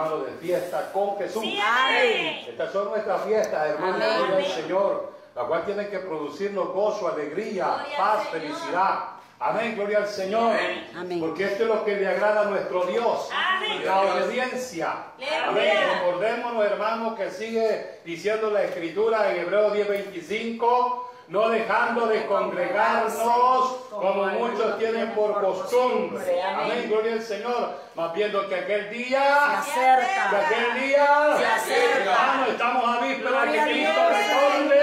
Hermanos de fiesta con Jesús. Sí, amén. Estas son nuestras fiestas, hermanos, Amén. gloria al. Señor, la cual tiene que producirnos gozo, alegría, Gloria paz, felicidad. Amén, gloria al Señor. Amén. Porque esto es lo que le agrada a nuestro Dios. Amén. La obediencia. Amén. Recordémonos, hermanos, que sigue diciendo la Escritura en Hebreos 10:25. No dejando de congregarnos como muchos tienen por costumbre. Amén, gloria al Señor. Más viendo que aquel día Se acerca. que aquel día Se acerca. hermano, estamos a víspera de a que Cristo responde.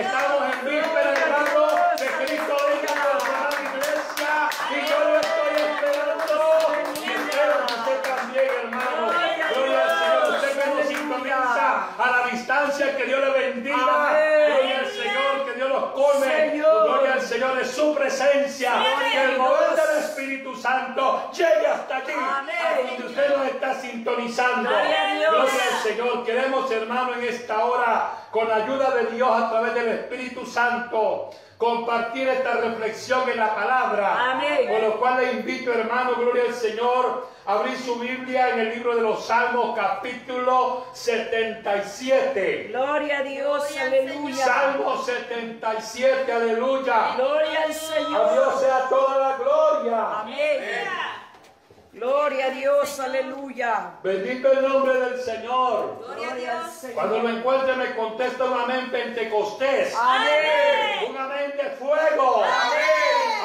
Estamos en víspera, hermano, de que Cristo venga por su iglesia. Y yo lo estoy esperando. Y espero que usted también, hermano. Gloria al Señor. Usted que nos sintoniza a la distancia, que Dios le bendiga. Señor de su presencia. Que el mover del Espíritu Santo llegue hasta allí. A donde usted nos está sintonizando. Gloria al Señor. Queremos, hermano, en esta hora, con la ayuda de Dios a través del Espíritu Santo, compartir esta reflexión en la palabra. Amén. Con lo cual le invito, hermano, gloria al Señor, a abrir su Biblia en el libro de los Salmos, capítulo 77. Gloria a Dios, Gloria aleluya. Salmo 77, aleluya. Gloria al A Dios Señor. sea toda la gloria. Amén. Gloria a Dios, aleluya. Bendito el nombre del Señor. Gloria a Gloria Dios. Señor. Cuando lo encuentre me contesta un amén pentecostés. Amén. Un amén de fuego.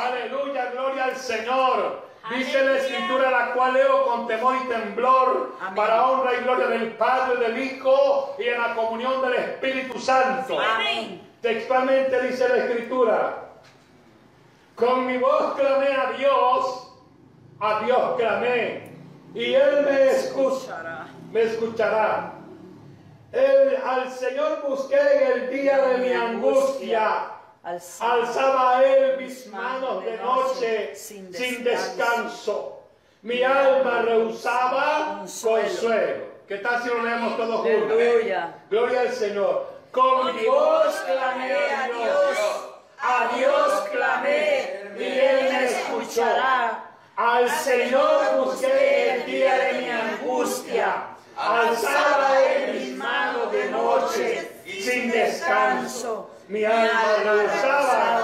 Aleluya, gloria al Señor. Dice la escritura la cual leo con temor y temblor Amén. para honra y gloria del Padre, del Hijo y en la comunión del Espíritu Santo. Amén. Textualmente dice la escritura, con mi voz clamé a Dios, a Dios clamé, y Él me escucha, me escuchará. Al Señor busqué en el día de mi angustia, alzaba a Él mis manos de noche sin descanso. Mi alma rehusaba Consuelo. ¿Qué tal si lo leemos todos juntos? Gloria al Señor. Con mi voz clamé a Dios, a Dios clamé y Él me escuchará. Al Señor busqué el día de mi angustia, alzaba Él mis manos de noche sin descanso. Mi alma rehusaba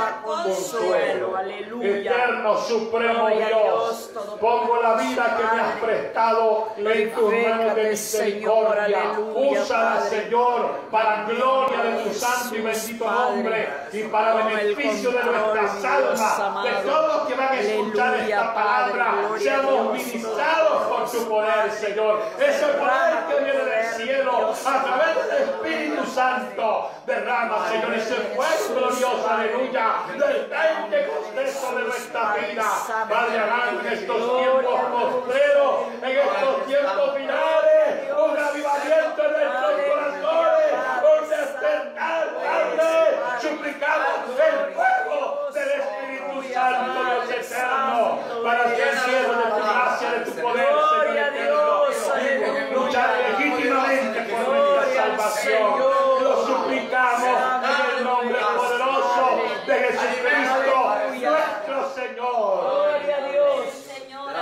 consuelo. Aleluya. Eterno, supremo Dios, pongo la vida que me has prestado en tus manos de misericordia. Úsala. Señor, para gloria de tu santo y bendito nombre y para beneficio de nuestras almas, de todos los que van a escuchar esta palabra, seamos ministrados por tu poder, Señor. Ese poder que viene del cielo a través del Espíritu Santo. Derrama, Señor, ese fuego glorioso, aleluya, del Pentecostés sobre nuestra vida. Padre, en estos tiempos postreros, en estos tiempos finales, un avivamiento en nuestros corazones, un despertar, Padre, suplicamos el fuego del Espíritu Santo, Dios eterno, para ser siervo de tu gracia, de tu poder, Gloria a Señor Dios, eterno. aleluya. Luchar legítimamente por nuestra Gloria al salvación. Señor. Lo suplicamos en el nombre poderoso de Jesucristo, nuestro Señor. Gloria a Dios.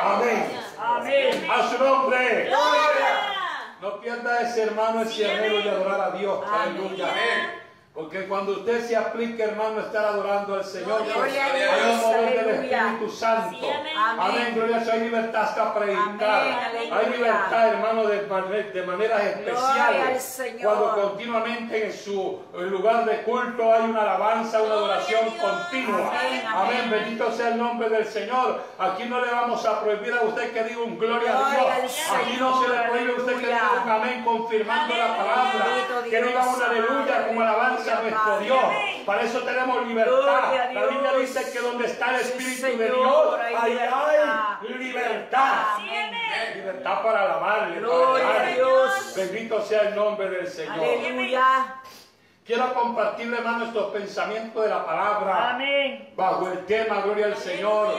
Amén. Amén. A su nombre. Gloria. No pierda ese hermano, ese anhelo de adorar a Dios. Aleluya. Porque cuando usted se aplique, hermano, a estar adorando al Señor, Gloria a hay un mover del. Espíritu Santo. Sí, amén. Amén, gloria a Dios. Hay libertad hasta predicar. Amén. Hay libertad, hermano, de, mane- de maneras especiales. Cuando continuamente en su lugar de culto hay una alabanza, una adoración a continua. Amén. Bendito sea el nombre del Señor. Aquí no le vamos a prohibir a usted que diga un gloria a Gloria al Dios. Aquí no se le prohíbe a usted que diga un amén confirmando la palabra. Que diga un aleluya como alabanza a nuestro. Dios. Para eso tenemos libertad. La Biblia dice que donde está el Espíritu de Dios, hay ahí libertad. hay libertad. Libertad para alabarle. Gloria a. Dios. Bendito sea el nombre del Señor. Aleluya. Quiero compartirle, hermano, estos pensamientos de la palabra. Amén. Bajo el tema, gloria al Señor.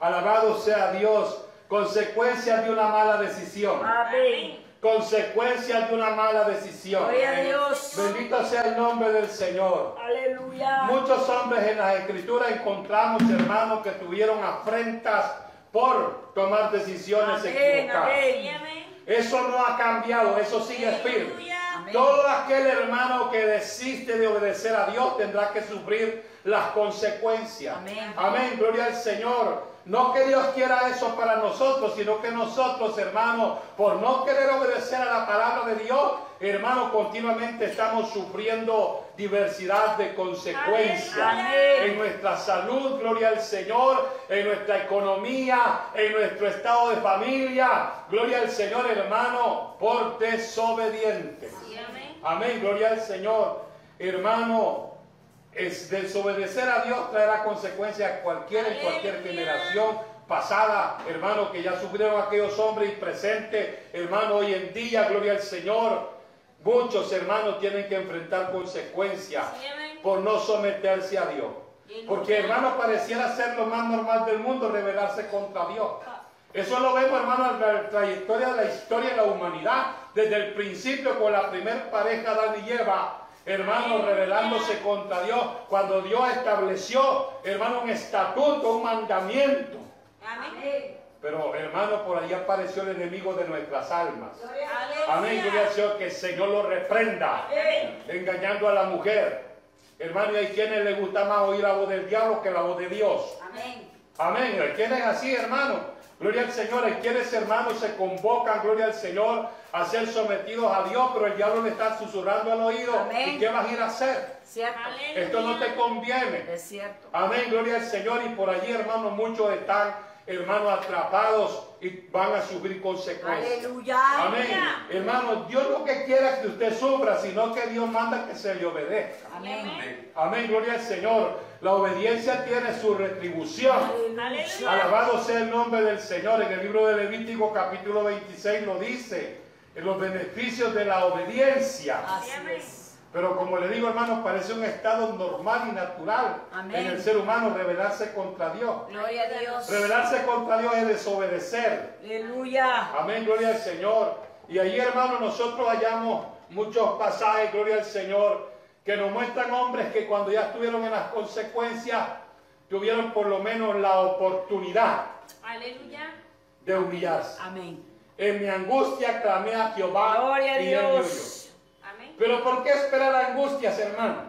Alabado sea Dios. Consecuencias de una mala decisión. Amén. Consecuencias de una mala decisión. Gloria a Dios. Bendito sea el nombre del Señor. Aleluya. Muchos hombres en las escrituras encontramos, hermanos, que tuvieron afrentas por tomar decisiones Amén, equivocadas. amén. Eso no ha cambiado, eso sigue firme. Amén. Todo aquel hermano que desiste de obedecer a Dios tendrá que sufrir las consecuencias. Amén. Amén, gloria al Señor. No que Dios quiera eso para nosotros, sino que nosotros, hermanos, por no querer obedecer a la palabra de Dios, hermanos, continuamente estamos sufriendo diversidad de consecuencias. En nuestra salud, gloria al Señor, en nuestra economía, en nuestro estado de familia, gloria al Señor, hermano, por desobedientes. Amén, gloria al Señor. Hermano, es desobedecer a Dios traerá consecuencias cualquiera en cualquier generación pasada, hermano, que ya sufrieron aquellos hombres y presentes, hermano, hoy en día, gloria al Señor. Muchos hermanos tienen que enfrentar consecuencias por no someterse a Dios. Porque hermano pareciera ser lo más normal del mundo rebelarse contra Dios. Eso lo vemos, hermano, en la trayectoria de la historia de la humanidad. Desde el principio con la primer pareja Adán y Eva, hermano, rebelándose contra Dios. Cuando Dios estableció, hermano, un estatuto, un mandamiento. Amén. Pero, hermano, por ahí apareció el enemigo de nuestras almas. Amén, gloria al Señor, que el Señor lo reprenda engañando a la mujer. Hermano, y hay quienes les gusta más oír la voz del diablo que la voz de Dios. Amén. Amén. Hay quienes así, hermano. Gloria al Señor. Hay quienes, hermanos, se convocan, gloria al Señor, a ser sometidos a Dios, pero el diablo le está susurrando al oído. Amén. ¿Y qué vas a ir a hacer? Cierto. Esto no te conviene. Es cierto. Amén, gloria al Señor. Y por allí, hermanos, muchos están, hermanos, atrapados y van a sufrir consecuencias. Aleluya. Amén. Hermano, Dios lo que quiera que usted sufra, sino que Dios manda que se le obedezca. Amén. Amén, gloria al Señor. La obediencia tiene su retribución. Aleluya. Alabado sea el nombre del Señor. En el libro de Levítico capítulo 26 lo dice. En los beneficios de la obediencia. Así es. Pero como le digo, hermanos, parece un estado normal y natural Amén. en el ser humano rebelarse contra Dios. Gloria a Dios. Rebelarse contra Dios es desobedecer. Aleluya. Amén, gloria al Señor. Y allí, hermanos, nosotros hallamos muchos pasajes, gloria al Señor, que nos muestran hombres que cuando ya estuvieron en las consecuencias, tuvieron por lo menos la oportunidad Aleluya. de humillarse. Amén. En mi angustia clamé a Jehová Gloria a y él me oyó. Dios. Amén. Pero ¿por qué esperar angustias, hermano?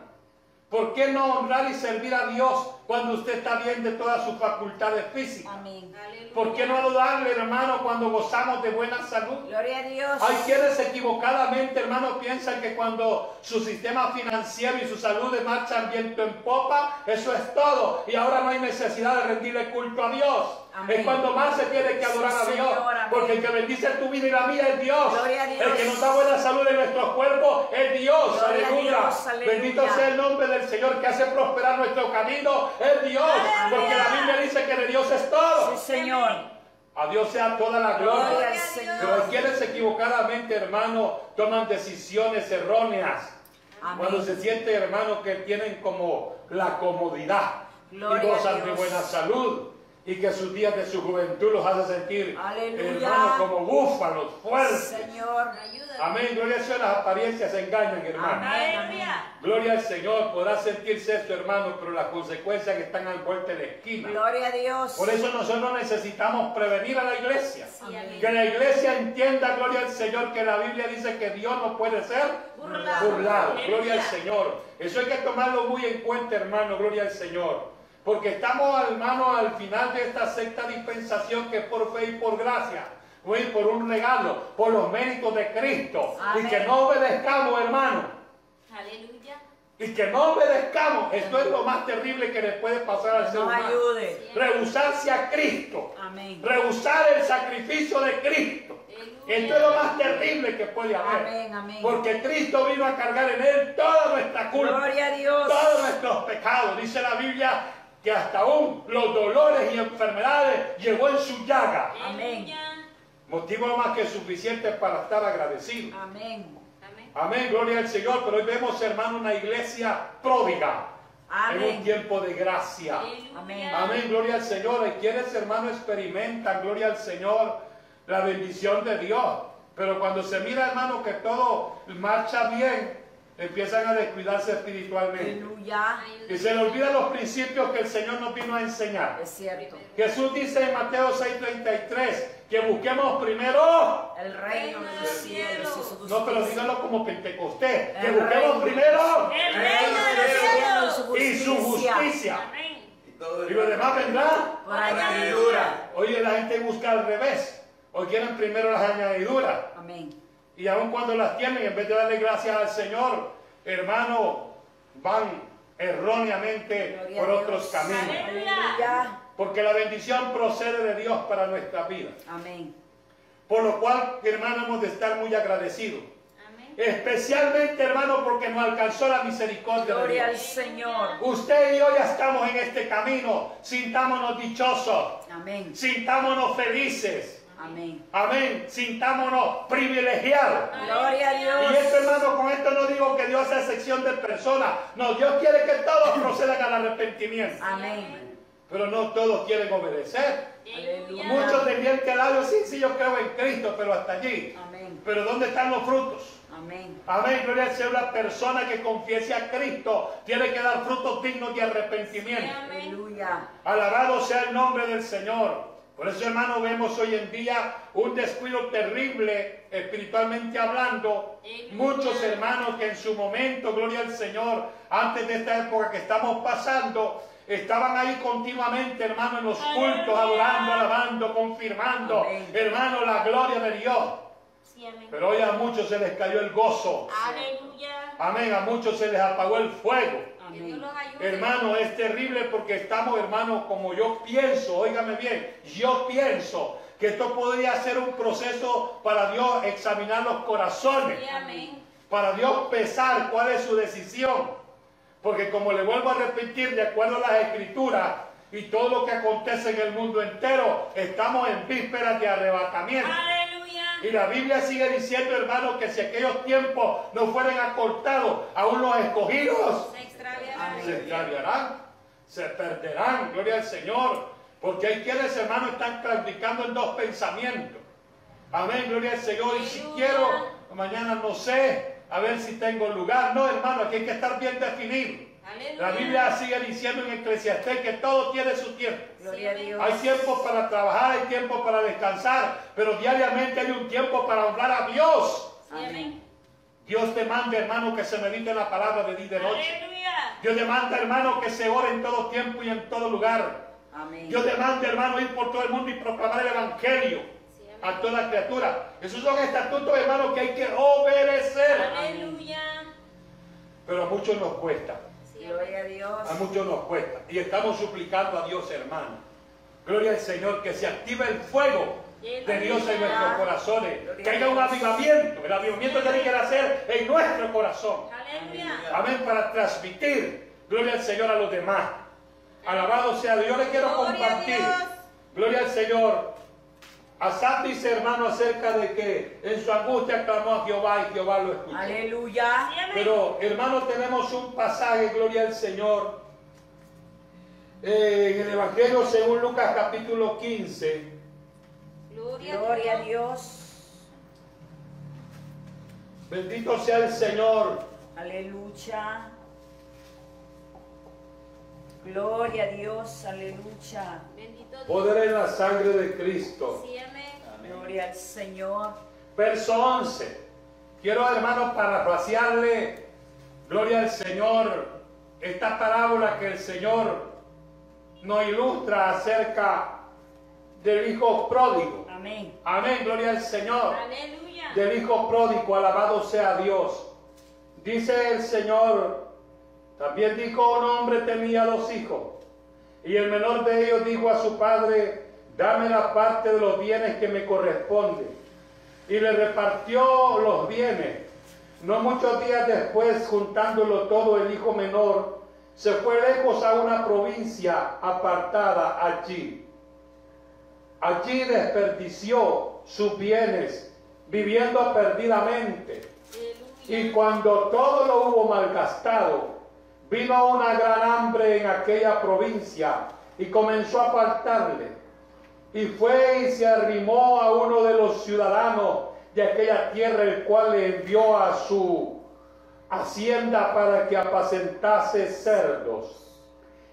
¿Por qué no honrar y servir a Dios cuando usted está bien de todas sus facultades físicas? Amén. ¿Por qué no adularle, hermano, cuando gozamos de buena salud? Gloria a Dios. Hay quienes equivocadamente, hermano, piensan que cuando su sistema financiero y su salud marchan viento en popa, eso es todo. Y ahora no hay necesidad de rendirle culto a Dios. Amén. Es cuando más se tiene que adorar Sí, a Dios. Señor. Porque el que bendice tu vida y la mía es Dios. Gloria a Dios. El que nos da buena salud en nuestros cuerpos es Dios. Aleluya. Dios, aleluya. Bendito sea el nombre del Señor que hace prosperar nuestro camino. Es Dios. Aleluya. Porque la Biblia dice que de Dios es todo. Sí, Señor. A Dios sea toda la gloria. Pero quienes equivocadamente, hermano, toman decisiones erróneas. Cuando se siente, hermano, que tienen como la comodidad Gloria y gozan de buena salud y que sus días de su juventud los hace sentir, Aleluya. hermano, como búfalos fuertes. Señor. Ayuda. Amén. Gloria al Señor. Las apariencias engañan, hermano. Amén. Gloria al Señor. Podrá sentirse esto, hermano, pero las consecuencias que están al vuelta de la esquina. Gloria a Dios. Por eso nosotros necesitamos prevenir a la iglesia. amén. Que la iglesia entienda, gloria al Señor, que la Biblia dice que Dios no puede ser Burlado. burlado. Gloria al. Señor. Eso hay que tomarlo muy en cuenta, hermano. Gloria al Señor. Porque estamos, hermano, al final de esta sexta dispensación que es por fe y por gracia. Hoy por un regalo, por los méritos de Cristo. Amén. Y que no obedezcamos, hermano. Aleluya. Y que no obedezcamos. Esto es lo más terrible que le puede pasar al ser humano. ayude. Rehusarse a Cristo. Amén. Rehusar el sacrificio de Cristo. Aleluya. Esto es lo más terrible que puede haber. Amén, amén. Porque Cristo vino a cargar en él toda nuestra culpa, Gloria a Dios. todos nuestros pecados. Dice la Biblia que hasta aún los dolores y enfermedades llevó en su llaga. Amén. Motivo más que suficiente para estar agradecido. Amén. Amén. Amén, gloria al Señor. Pero hoy vemos, hermano, una iglesia pródiga en un Amén. tiempo de gracia. Amén. Amén, gloria al Señor. Y quienes, hermano, experimentan, gloria al Señor, la bendición de Dios. Pero cuando se mira, hermano, que todo marcha bien, empiezan a descuidarse espiritualmente. Aleluya. Y se le olvidan los principios que el Señor nos vino a enseñar. Es cierto. Jesús dice en Mateo 6:33 que busquemos primero, El reino de los cielos y su no, pero dígalo como Pentecostés, que busquemos reino. primero El reino de los cielos. y su justicia. Y lo demás vendrá. Por añadidura. Oye, la gente busca al revés. Hoy quieren primero las añadiduras. Amén. Y aun cuando las tienen, en vez de darle gracias al Señor, hermano, van erróneamente Gloria por otros caminos. Aleluya. Porque la bendición procede de Dios para nuestra vida. Amén. Por lo cual, hermano, hemos de estar muy agradecidos. Amén. Especialmente, hermano, porque nos alcanzó la misericordia de Gloria al Dios. Señor. Usted y yo ya estamos en este camino. Sintámonos dichosos. Amén. Sintámonos felices. Amén. Amén. Sintámonos privilegiados. Gloria a Y Dios. esto, hermano, con esto no digo que Dios sea excepción de personas. No, Dios quiere que todos procedan al arrepentimiento. Amén. Pero no todos quieren obedecer. Aleluya. Muchos de bien que labios, sí, sí, yo creo en Cristo, pero hasta allí. Amén. Pero ¿dónde están los frutos? Amén. Amén, gloria al Señor. La persona que confiese a Cristo tiene que dar frutos dignos de arrepentimiento. Amén. Aleluya. Alabado sea el nombre del Señor. Por eso, hermano, vemos hoy en día un descuido terrible, espiritualmente hablando. Muchos hermanos que en su momento, gloria al Señor, antes de esta época que estamos pasando, estaban ahí continuamente, hermano, en los cultos, adorando, alabando, confirmando, Amén. hermano, la gloria de Dios. Sí. Pero hoy a muchos se les cayó el gozo. Aleluya. Amén, a muchos se les apagó el fuego. Que Dios Amén. los ayude. Hermano, es terrible porque estamos, hermano, como yo pienso, óigame bien, yo pienso que esto podría ser un proceso para Dios examinar los corazones, Sí, amén. para Dios pesar cuál es su decisión. Porque como le vuelvo a repetir, de acuerdo a las escrituras y todo lo que acontece en el mundo entero, estamos en vísperas de arrebatamiento. Y la Biblia sigue diciendo, hermano, que si aquellos tiempos no fueran acortados, aún los escogidos Se extraviará. se extraviarán, se perderán, gloria al Señor, porque hay quienes, hermano, están claudicando en dos pensamientos. Amén, gloria al Señor. Y si quiero, mañana no sé, a ver si tengo lugar. No, hermano, aquí hay que estar bien definido. La Biblia sigue diciendo en Eclesiastés que todo tiene su tiempo. Gloria a Dios. Hay tiempo para trabajar, hay tiempo para descansar, pero diariamente hay un tiempo para honrar a Dios. Amén. Dios te manda, hermano, que se medite la palabra de día y de noche. Aleluya. Dios demanda, hermano, que se ore en todo tiempo y en todo lugar. Amén. Dios demanda, hermano, ir por todo el mundo y proclamar el Evangelio Sí, a toda criatura. Esos son estatutos, hermano, que hay que obedecer. Aleluya. Pero a muchos nos cuesta. Gloria a Dios. A muchos nos cuesta. Y estamos suplicando a Dios, hermano. Gloria al Señor, que se active el fuego de Dios en nuestros corazones. Que haya un avivamiento. El avivamiento tiene que nacer en nuestro corazón. Amén, para transmitir gloria al Señor a los demás. Alabado sea Dios. Yo le quiero compartir, gloria al Señor. Asaf dice, hermano, acerca de que en su angustia clamó a Jehová y Jehová lo escuchó. Aleluya. Pero, hermano, tenemos un pasaje, gloria al Señor, eh, en el Evangelio según Lucas capítulo 15. Gloria, Gloria a. Dios. Bendito sea el Señor. Aleluya. Gloria a Dios. Aleluya. Bendito Dios. Poder en la sangre de Cristo. Sí, amén. Gloria al Señor. Verso 11. Quiero, hermano, parafrasearle, gloria al Señor, esta parábola que el Señor nos ilustra acerca del Hijo pródigo. Amén. Amén, gloria al Señor. Aleluya. Del Hijo pródigo, alabado sea Dios. Dice el Señor, también dijo un hombre tenía dos hijos. Y el menor de ellos dijo a su padre, dame la parte de los bienes que me corresponde. Y le repartió los bienes. No muchos días después, juntándolo todo, el hijo menor se fue lejos a una provincia apartada allí. Allí desperdició sus bienes, viviendo perdidamente. Y cuando todo lo hubo malgastado, vino una gran hambre en aquella provincia y comenzó a faltarle. Y fue y se arrimó a uno de los ciudadanos de aquella tierra, el cual le envió a su hacienda para que apacentase cerdos.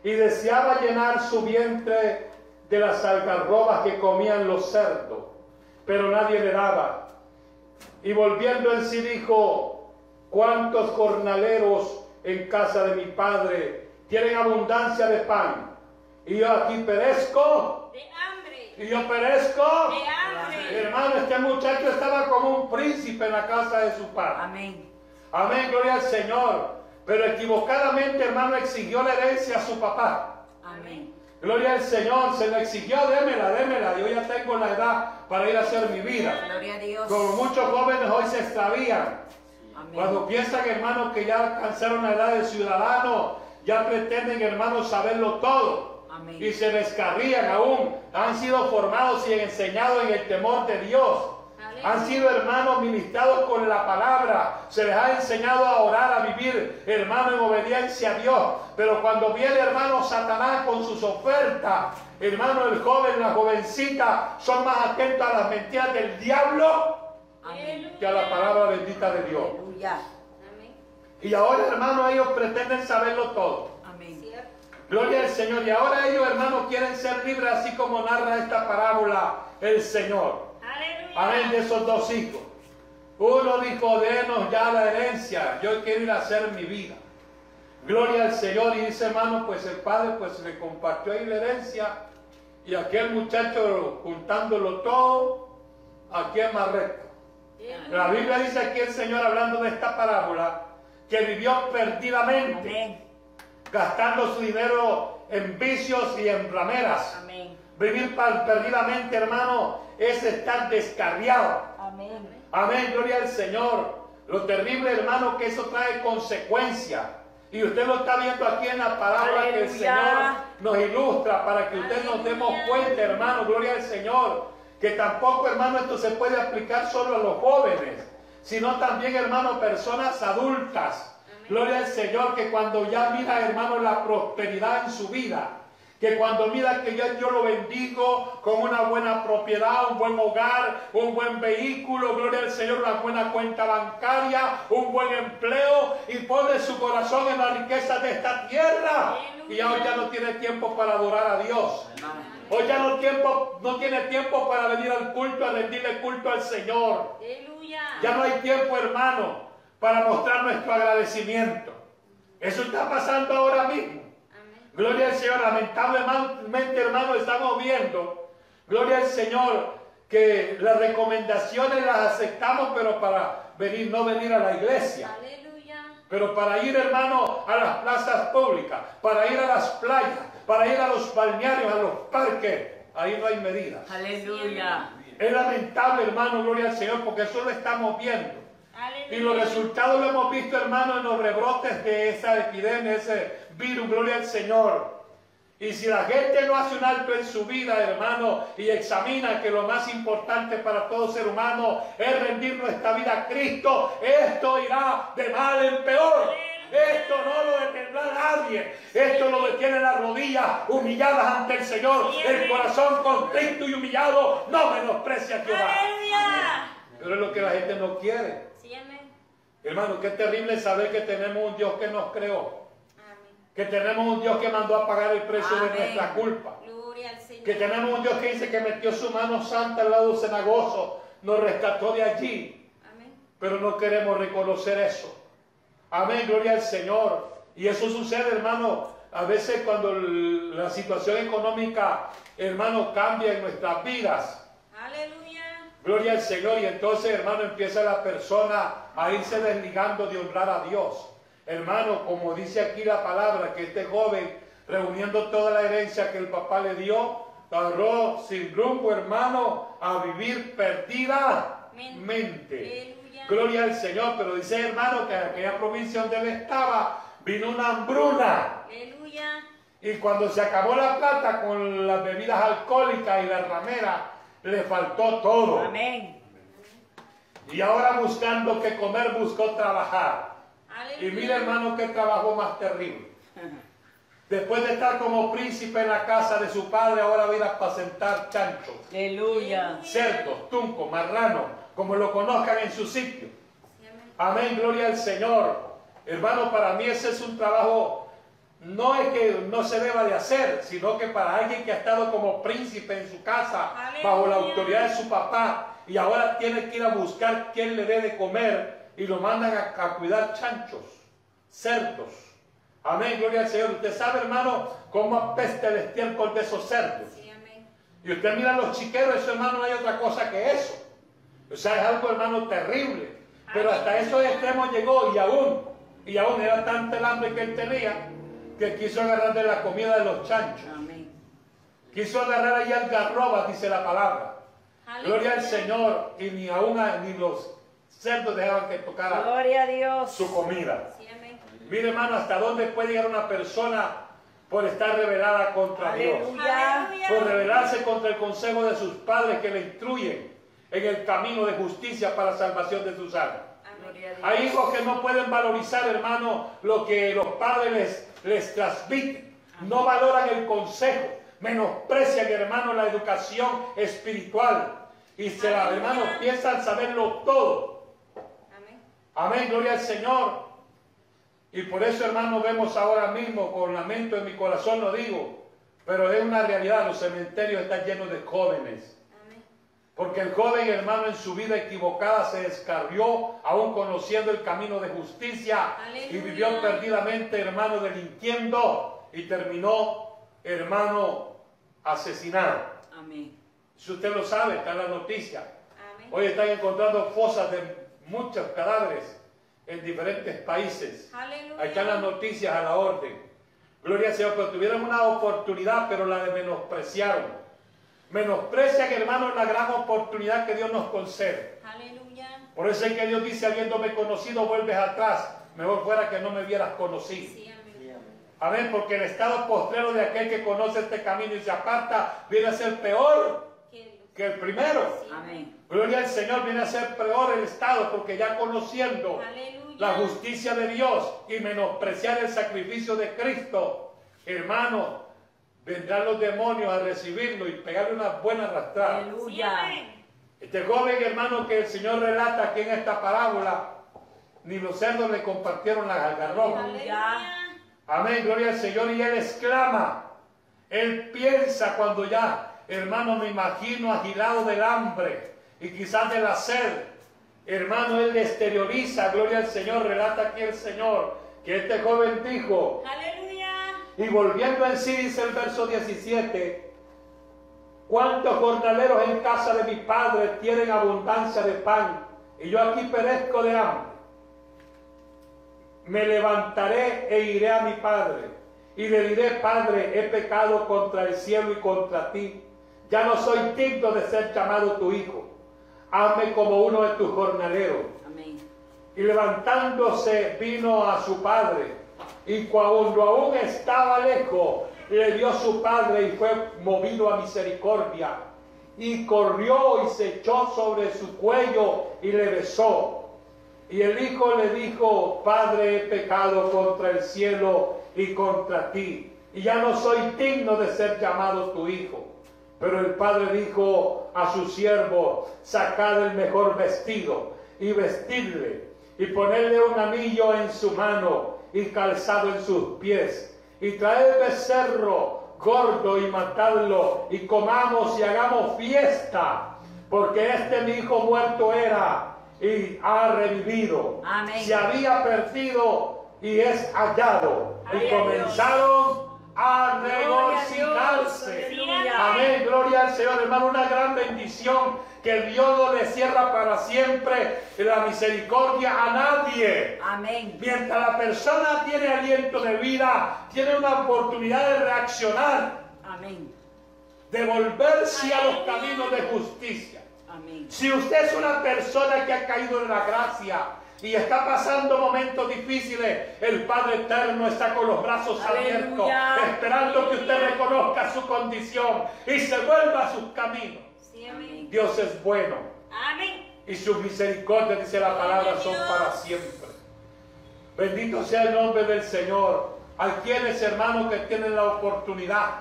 Y deseaba llenar su vientre de las algarrobas que comían los cerdos, pero nadie le daba. Y volviendo en sí dijo, ¿cuántos jornaleros en casa de mi padre tienen abundancia de pan? Y yo aquí perezco, De hambre. y yo perezco. De hambre. Hermano, este muchacho estaba como un príncipe en la casa de su padre. Amén. Amén, gloria al Señor. Pero equivocadamente, hermano, exigió la herencia a su papá. Amén. Gloria al Señor, se le exigió, démela, démela. Yo ya tengo la edad para ir a hacer mi vida. Gloria a Dios. Como muchos jóvenes hoy se extravían. Cuando Amén. piensan, hermano, que ya alcanzaron la edad de ciudadano, ya pretenden, hermano, saberlo todo. Amén. Y se descarrían aún. Han sido formados y enseñados en el temor de Dios. Han sido hermanos ministrados con la palabra. Se les ha enseñado a orar, a vivir, hermano, en obediencia a Dios. Pero cuando viene, hermano, Satanás con sus ofertas, hermano, el joven, la jovencita, son más atentos a las mentiras del diablo Amén. que a la palabra bendita de Dios. Aleluya. Amén. Y ahora, hermano, ellos pretenden saberlo todo. Amén. Gloria al Señor. Y ahora ellos, hermanos, quieren ser libres, así como narra esta parábola el Señor. Aleluya. Amén de esos dos hijos. Uno dijo, denos ya la herencia, yo quiero ir a hacer mi vida. Gloria al Señor. Y dice, hermano, pues el padre pues le compartió ahí la herencia. Y aquel muchacho juntándolo todo, aquí es más recto. La Biblia dice aquí el Señor hablando de esta parábola, que vivió perdidamente, Amén. gastando su dinero en vicios y en rameras. Amén. Vivir perdidamente, hermano, es estar descarriado. Amén. Amén, gloria al Señor. Lo terrible, hermano, que eso trae consecuencias. Y usted lo está viendo aquí en la parábola que el. Señor nos ilustra para que usted nos demos cuenta, hermano, gloria al Señor. Que tampoco, hermano, esto se puede aplicar solo a los jóvenes, sino también, hermano, personas adultas. Amén. Gloria al Señor, que cuando ya mira, hermano, la prosperidad en su vida, que cuando mira que ya yo lo bendigo con una buena propiedad, un buen hogar, un buen vehículo, gloria al Señor, una buena cuenta bancaria, un buen empleo y pone su corazón en la riqueza de esta tierra. Y hoy ya no tiene tiempo para adorar a Dios. Hoy ya no, tiempo, no tiene tiempo para venir al culto, a rendirle culto al Señor. Aleluya. Ya no hay tiempo, hermano, para mostrar nuestro agradecimiento. Eso está pasando ahora mismo. Amén. Gloria al Señor. Lamentablemente, hermano, estamos viendo, gloria al Señor, que las recomendaciones las aceptamos, pero para venir, no venir a la iglesia. Aleluya. Pero para ir, hermano, a las plazas públicas, para ir a las playas, para ir a los balnearios, a los parques, ahí no hay medidas. Aleluya. Es lamentable, hermano, gloria al Señor, porque eso lo estamos viendo. Aleluya. Y los resultados lo hemos visto, hermano, en los rebrotes de esa epidemia, ese virus, gloria al Señor. Y si la gente no hace un alto en su vida, hermano, y examina que lo más importante para todo ser humano es rendir nuestra vida a Cristo, esto irá de mal en peor. Esto no lo detendrá nadie. Esto lo detiene las rodillas humilladas ante el Señor. El corazón contrito y humillado no menosprecia a Jehová. Pero es lo que la gente no quiere. Hermano, qué terrible saber que tenemos un Dios que nos creó, que tenemos un Dios que mandó a pagar el precio de nuestra culpa, Gloria al Señor. que tenemos un Dios que dice que metió su mano santa al lado cenagoso, nos rescató de allí, Amén. pero no queremos reconocer eso. Amén, gloria al Señor. Y eso sucede, hermano, a veces cuando la situación económica, hermano, cambia en nuestras vidas. Aleluya. Gloria al Señor. Y entonces, hermano, empieza la persona a irse desligando de honrar a Dios. Hermano, como dice aquí la palabra, que este joven, reuniendo toda la herencia que el papá le dio, agarró sin rumbo, hermano, a vivir perdidamente. Aleluya. Gloria al Señor. Pero dice, hermano, que en aquella provincia donde él estaba, vino una hambruna. Aleluya. Y cuando se acabó la plata con las bebidas alcohólicas y la ramera, le faltó todo. Amén. Y ahora buscando que comer, buscó trabajar. Aleluya. Y mira hermano qué trabajo más terrible. Después de estar como príncipe en la casa de su padre, ahora va a ir a apacentar chanchos, Aleluya. cerdos, tuncos, marranos, como lo conozcan en su sitio. Amén. Amén, gloria al Señor. Hermano, para mí ese es un trabajo, no es que no se deba de hacer, sino que para alguien que ha estado como príncipe en su casa, Aleluya. bajo la autoridad de su papá, y ahora tiene que ir a buscar quién le dé de comer, y lo mandan a, a cuidar chanchos, cerdos. Amén, gloria al Señor. Usted sabe, hermano, cómo apesta el estiércol de esos cerdos. Sí, amén. Y usted mira los chiqueros, eso hermano no hay otra cosa que eso. O sea, es algo hermano terrible. Pero hasta esos extremos llegó y aún, y aún era tanta el hambre que él tenía, que quiso agarrar de la comida de los chanchos. Amén. Quiso agarrar ahí algarrobas, dice la palabra. Aleluya. Gloria al Señor. Y ni aún ni los cerdos dejaban que tocara Gloria a Dios. su comida. Sí, amén. Mire hermano, hasta dónde puede llegar una persona por estar rebelada contra Dios. Aleluya. Por rebelarse contra el consejo de sus padres que le instruyen en el camino de justicia para la salvación de sus almas. Hay hijos que no pueden valorizar, hermano, lo que los padres les, les transmiten. No valoran el consejo, menosprecian, hermano, la educación espiritual. Y se la, hermano, piensan saberlo todo. Amén. Amén, gloria al Señor. Y por eso, hermano, vemos ahora mismo, con lamento en mi corazón lo digo, pero es una realidad, los cementerios están llenos de jóvenes. Porque el joven, hermano, en su vida equivocada se descarrió, aún conociendo el camino de justicia, y vivió perdidamente, hermano, delinquiendo, y terminó, hermano, asesinado. Amén. Si usted lo sabe, está en la noticia. Amén. Hoy están encontrando fosas de muchos cadáveres en diferentes países. Aleluya. Ahí están las noticias a la orden. Gloria al Señor, pero tuvieron una oportunidad, pero la de menospreciaron. Menosprecian, hermanos, la gran oportunidad que Dios nos concede. Aleluya. Por eso es que Dios dice, habiéndome conocido, vuelves atrás. Mejor fuera que no me hubieras conocido. Sí, amén. Amén, porque el estado postrero de aquel que conoce este camino y se aparta viene a ser peor Que el primero. Sí, Amén. Gloria al Señor, viene a ser peor el estado porque ya conociendo Aleluya. la justicia de Dios y menospreciar el sacrificio de Cristo, hermano, vendrán los demonios a recibirlo y pegarle una buena arrastrada. Aleluya. Este joven hermano que el Señor relata aquí en esta parábola, ni los cerdos le compartieron las algarrobas. Aleluya. Amén, gloria al Señor. Y él exclama, él piensa cuando ya, hermano, me imagino agilado del hambre y quizás de la sed. Hermano, él exterioriza, gloria al Señor, relata aquí el Señor, que este joven dijo, Aleluya. Y volviendo en sí, dice el verso 17, ¿cuántos jornaleros en casa de mi padre tienen abundancia de pan? Y yo aquí perezco de hambre. Me levantaré e iré a mi padre y le diré, Padre, he pecado contra el cielo y contra ti. Ya no soy digno de ser llamado tu hijo. Hazme como uno de tus jornaleros. Amén. Y levantándose vino a su padre. Y cuando aún estaba lejos, le dio su padre y fue movido a misericordia. Y corrió y se echó sobre su cuello y le besó. Y el hijo le dijo, Padre, he pecado contra el cielo y contra ti. Y ya no soy digno de ser llamado tu hijo. Pero el padre dijo a su siervo, sacad el mejor vestido y vestidle y ponerle un anillo en su mano y calzado en sus pies y traed becerro gordo y matadlo y comamos y hagamos fiesta porque este mi hijo muerto era y ha revivido. Amén. se había perdido y es hallado. Y comenzaron a regocijarse. Amén, gloria al Señor, hermano, una gran bendición que Dios no le cierra para siempre la misericordia a nadie. Amén. Mientras la persona tiene aliento de vida, tiene una oportunidad de reaccionar, Amén. de volverse a los caminos de justicia. Amén. Si usted es una persona que ha caído en la gracia y está pasando momentos difíciles, el Padre Eterno está con los brazos Aleluya. abiertos, esperando que usted reconozca su condición y se vuelva a sus caminos. Sí, amén. Dios es bueno Amén. y sus misericordias, dice la palabra, son para siempre. Bendito sea el nombre del Señor. Hay quienes, hermanos, que tienen la oportunidad,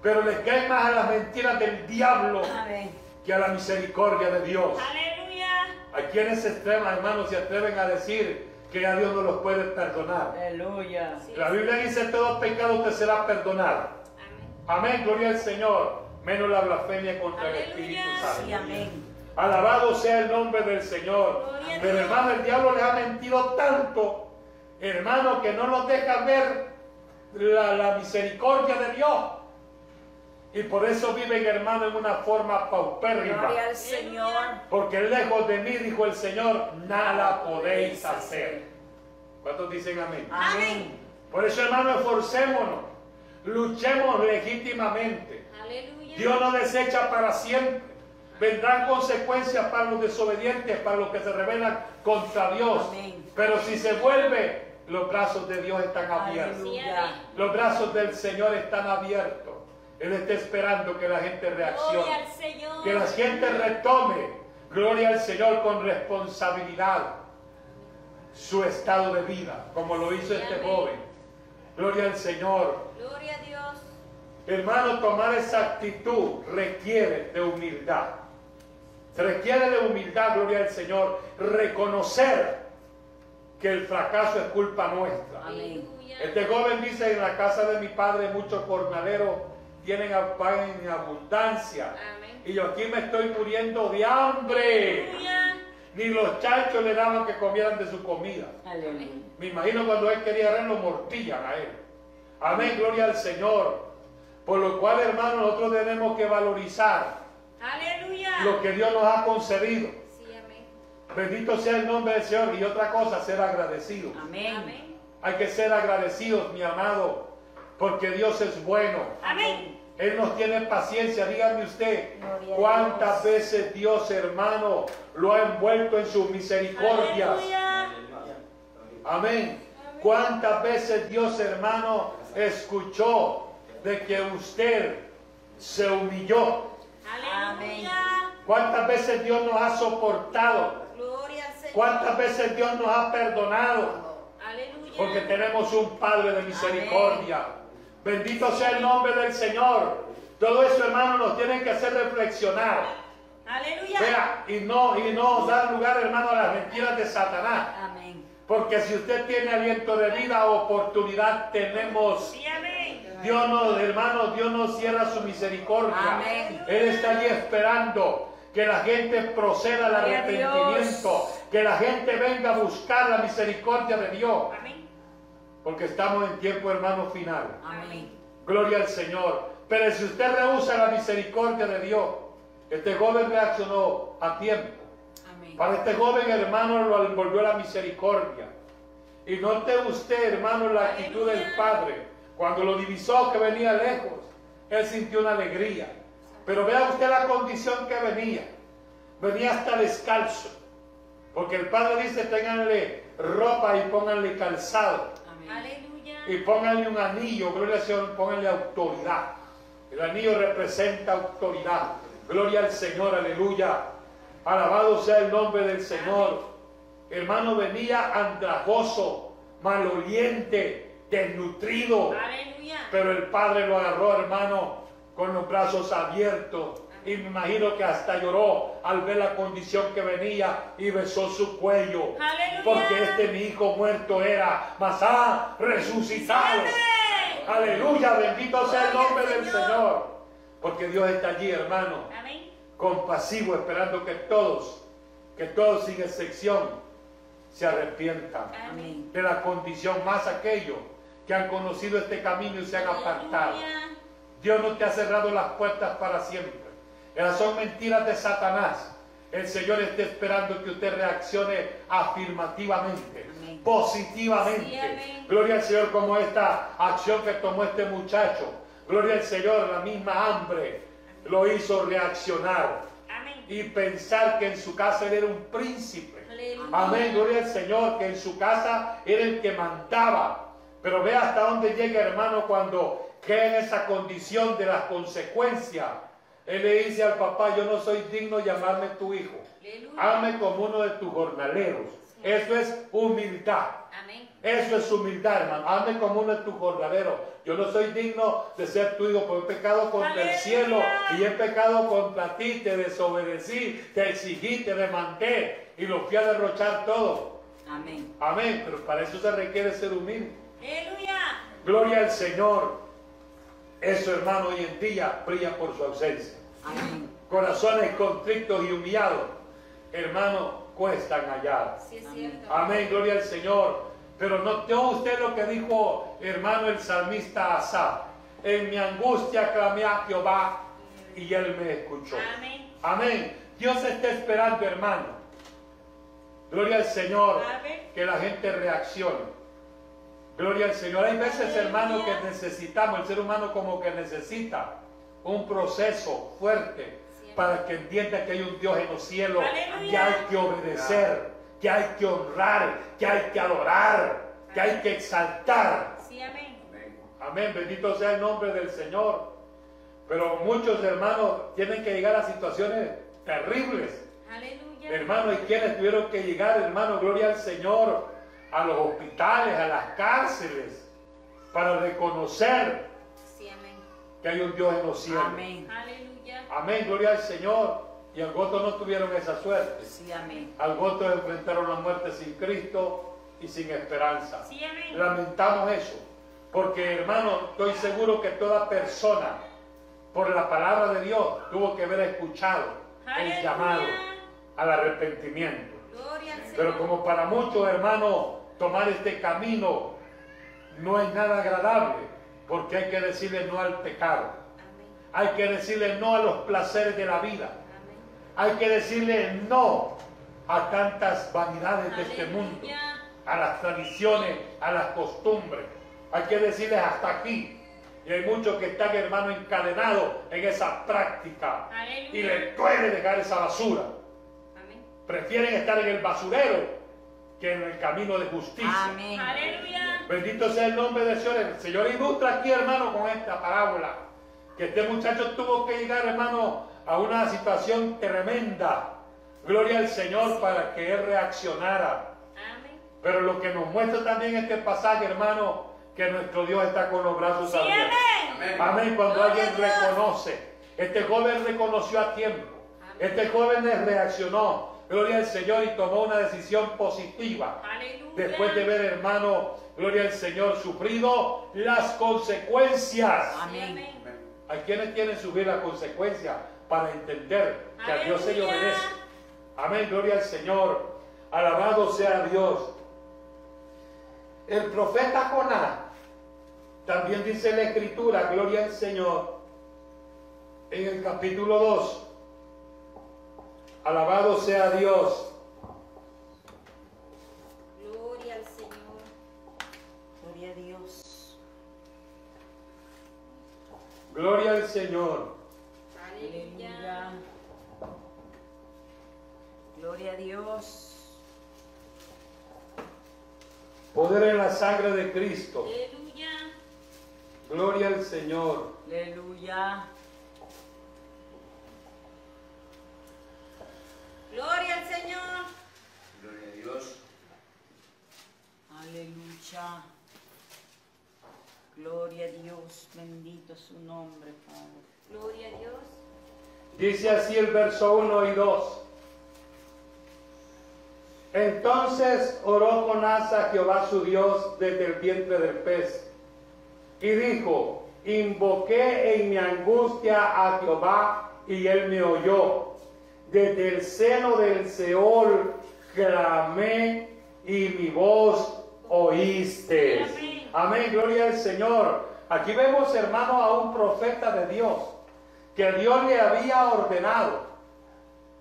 pero les creen más a las mentiras del diablo Amén. que a la misericordia de Dios. Hay quienes se atreven, hermanos, se atreven a decir que a Dios no los puede perdonar. Aleluya. Sí. La Biblia dice todo pecado te será perdonado. Amén. Amén, gloria al Señor. Menos la blasfemia contra el Espíritu. Santo. Sí, amén. Alabado sea el nombre del Señor. Gloria Pero hermano, el diablo les ha mentido tanto, hermano, que no nos deja ver la, la misericordia de Dios. Y por eso viven, hermano, en una forma paupérrima. Gloria al Señor. Porque lejos de mí, dijo el Señor, nada podéis hacer. ¿Cuántos dicen amén? Amén. Por eso, hermano, esforcémonos. Luchemos legítimamente. Aleluya. Dios no desecha para siempre. Vendrán consecuencias para los desobedientes, para los que se rebelan contra Dios. Amén. Pero si se vuelve, los brazos de Dios están abiertos. Aleluya. Los brazos del Señor están abiertos. Él está esperando que la gente Gloria reaccione. al Señor. Que la gente retome, gloria al Señor, con responsabilidad su estado de vida, como lo hizo este joven. Gloria al Señor. Gloria a Dios. Hermano, tomar esa actitud requiere de humildad. Se requiere de humildad, gloria al Señor. Reconocer que el fracaso es culpa nuestra. Amén. Este joven dice, en la casa de mi padre muchos jornaleros tienen pan en abundancia. Amén. Y yo aquí me estoy muriendo de hambre. Aleluya. Ni los chanchos le daban que comieran de su comida. Aleluya. Me imagino cuando él quería ver, lo mortillan a él. Amén, gloria al Señor. Por lo cual, hermano, nosotros tenemos que valorizar Aleluya. lo que Dios nos ha concedido. Sí, amén. Bendito sea el nombre del Señor. Y otra cosa, ser agradecidos. Amén. Amén. Hay que ser agradecidos, mi amado, porque Dios es bueno. Amén. Él nos tiene paciencia. Dígame usted, cuántas veces Dios, hermano, lo ha envuelto en sus misericordias. Amén. ¿Cuántas veces Dios, hermano, escuchó de que usted se humilló? Aleluya. ¿Cuántas veces Dios nos ha soportado? ¿Cuántas veces Dios nos ha perdonado? Porque tenemos un Padre de misericordia. Bendito sea el nombre del Señor. Todo eso, hermano, nos tiene que hacer reflexionar. Aleluya. Vea, y no, y no dar lugar, hermano, a las mentiras de Satanás. Amén. Porque si usted tiene aliento de vida, oportunidad tenemos. Sí, amén. Dios no, hermano, Dios no cierra su misericordia. Amén. Él está allí esperando que la gente proceda al arrepentimiento, que la gente venga a buscar la misericordia de Dios. Amén. Porque estamos en tiempo, hermano, final. Amén. Gloria al Señor. Pero si usted rehúsa la misericordia de Dios, este joven reaccionó a tiempo. Amén. Para este joven hermano lo envolvió la misericordia. Y note usted, hermano, la actitud del padre. Cuando lo divisó que venía lejos, él sintió una alegría. Pero vea usted la condición que venía. Venía hasta descalzo. Porque el padre dice, ténganle ropa y pónganle calzado. Aleluya. Y pónganle un anillo, gloria al Señor, pónganle autoridad. El anillo representa autoridad. Gloria al Señor, aleluya. Alabado sea el nombre del Señor. Hermano, venía andrajoso, maloliente, desnutrido. Aleluya. Pero el padre lo agarró, hermano, con los brazos abiertos. Y me imagino que hasta lloró al ver la condición que venía y besó su cuello. Aleluya. Porque este mi hijo muerto era, mas ha resucitado. Amén. Aleluya, bendito sea el nombre del Señor. Porque Dios está allí, hermano, Amén. compasivo, esperando que todos, que todos sin excepción, se arrepientan Amén. de la condición, más aquellos que han conocido este camino y se han apartado. Dios no te ha cerrado las puertas para siempre. Esas son mentiras de Satanás. El Señor está esperando que usted reaccione afirmativamente, Amén. positivamente. Sí. Gloria al Señor como esta acción que tomó este muchacho. Gloria al Señor, la misma hambre lo hizo reaccionar Amén. y pensar que en su casa él era un príncipe. Amén, gloria al Señor, que en su casa era el que mandaba. Pero ve hasta dónde llega, hermano, cuando queda en esa condición de las consecuencias. Él le dice al papá, yo no soy digno de llamarme tu hijo. Hazme como uno de tus jornaleros. Eso es humildad. Amén. Eso es humildad, hermano. Hazme como uno de tus jornaderos. Yo no soy digno de ser tu hijo, porque he pecado contra el cielo y he pecado contra ti. Te desobedecí, te exigí, te demandé y lo fui a derrochar todo. Amén. Amén. Pero para eso se requiere ser humilde. Aleluya. Gloria al Señor. Eso, hermano, hoy en día brilla por su ausencia. Amén. Corazones constrictos y humillados, hermano, cuestan hallar. Sí es cierto. Amén, gloria al Señor. Pero notó usted lo que dijo, hermano, el salmista Asaf. En mi angustia clamé a Jehová y él me escuchó. Amén. Amén. Dios está esperando, hermano. Gloria al Señor. Amén. Que la gente reaccione. Gloria al Señor. Hay veces, hermano, que necesitamos, el ser humano como que necesita un proceso fuerte para que entienda que hay un Dios en los cielos, que hay que obedecer, que hay que honrar, que hay que adorar, que hay que exaltar. Sí, amén. Amén, bendito sea el nombre del Señor. Pero muchos hermanos tienen que llegar a situaciones terribles. Aleluya. Hermano, y quienes tuvieron que llegar, hermano, gloria al Señor, a los hospitales, a las cárceles, para reconocer Sí, amén. que hay un Dios en los cielos. Amén. Aleluya. Amén, gloria al Señor. Y algunos no tuvieron esa suerte. Sí, amén. Algunos enfrentaron la muerte sin Cristo y sin esperanza. Sí, amén. Lamentamos eso, porque hermano, estoy seguro que toda persona, por la palabra de Dios, tuvo que haber escuchado el llamado al arrepentimiento. Gloria al Señor. Pero como para muchos hermanos tomar este camino no es nada agradable, porque hay que decirle no al pecado, hay que decirle no a los placeres de la vida, hay que decirle no a tantas vanidades de este mundo, a las tradiciones, a las costumbres. Hay que decirles hasta aquí. Y hay muchos que están, hermano, encadenados en esa práctica. Y les duele dejar esa basura. Prefieren estar en el basurero que en el camino de justicia. Amén. Aleluya. Bendito sea el nombre del Señor. El Señor ilustra aquí, hermano, con esta parábola. Que este muchacho tuvo que llegar, hermano, a una situación tremenda. Gloria al Señor para que él reaccionara. Amén. Pero lo que nos muestra también este pasaje, hermano, que nuestro Dios está con los brazos Sí, abiertos. amén. Amén, cuando Gloria alguien reconoce. Este joven reconoció a tiempo. Este joven reaccionó. Gloria al Señor y tomó una decisión positiva. Aleluya. Después de ver, hermano, gloria al Señor, sufrido las consecuencias. Amén. Hay quienes tienen que subir las consecuencias para entender que a Dios se le obedece. Amén, gloria al Señor. Alabado sea Dios. El profeta Jonás, también dice la escritura, gloria al Señor, en el capítulo 2. Alabado sea Dios. Gloria al Señor. Gloria a Dios. Gloria al Señor. Aleluya. Aleluya. Gloria a Dios. Poder en la sangre de Cristo. Aleluya. Gloria al Señor. Aleluya. Gloria al Señor. Gloria a Dios. Aleluya. Gloria a Dios. Bendito su nombre, Padre. Gloria a Dios. Dice así el verso 1 y 2. Entonces oró Jonás a Jehová su Dios desde el vientre del pez y dijo, invoqué en mi angustia a Jehová y él me oyó. Desde el seno del Seol clamé y mi voz oíste. Amén. Amén, gloria al Señor. Aquí vemos, hermano, a un profeta de Dios que Dios le había ordenado.